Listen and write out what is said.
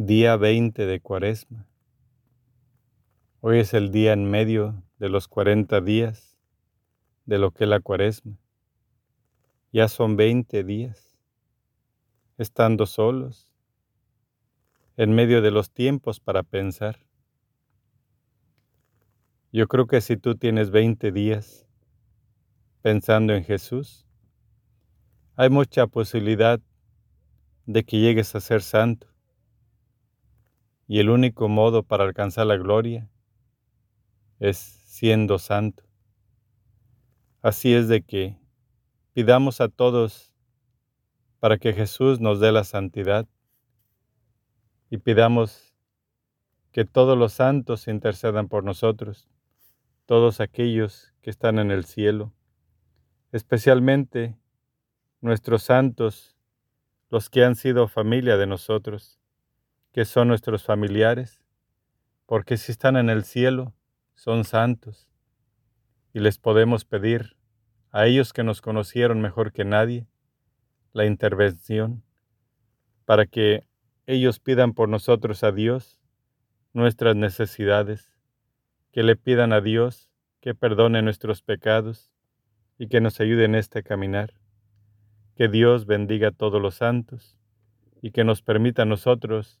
Día 20 de Cuaresma. Hoy es el día en medio de los 40 días de lo que es la Cuaresma. Ya son 20 días, estando solos, en medio de los tiempos para pensar. Yo creo que si tú tienes 20 días pensando en Jesús, hay mucha posibilidad de que llegues a ser santo y el único modo para alcanzar la gloria es siendo santo. Así es de que pidamos a todos para que Jesús nos dé la santidad y pidamos que todos los santos intercedan por nosotros, todos aquellos que están en el cielo, especialmente nuestros santos, los que han sido familia de nosotros que son nuestros familiares, porque si están en el cielo, son santos, y les podemos pedir a ellos que nos conocieron mejor que nadie la intervención para que ellos pidan por nosotros a Dios nuestras necesidades, que le pidan a Dios que perdone nuestros pecados y que nos ayude en este caminar. Que Dios bendiga a todos los santos y que nos permita a nosotros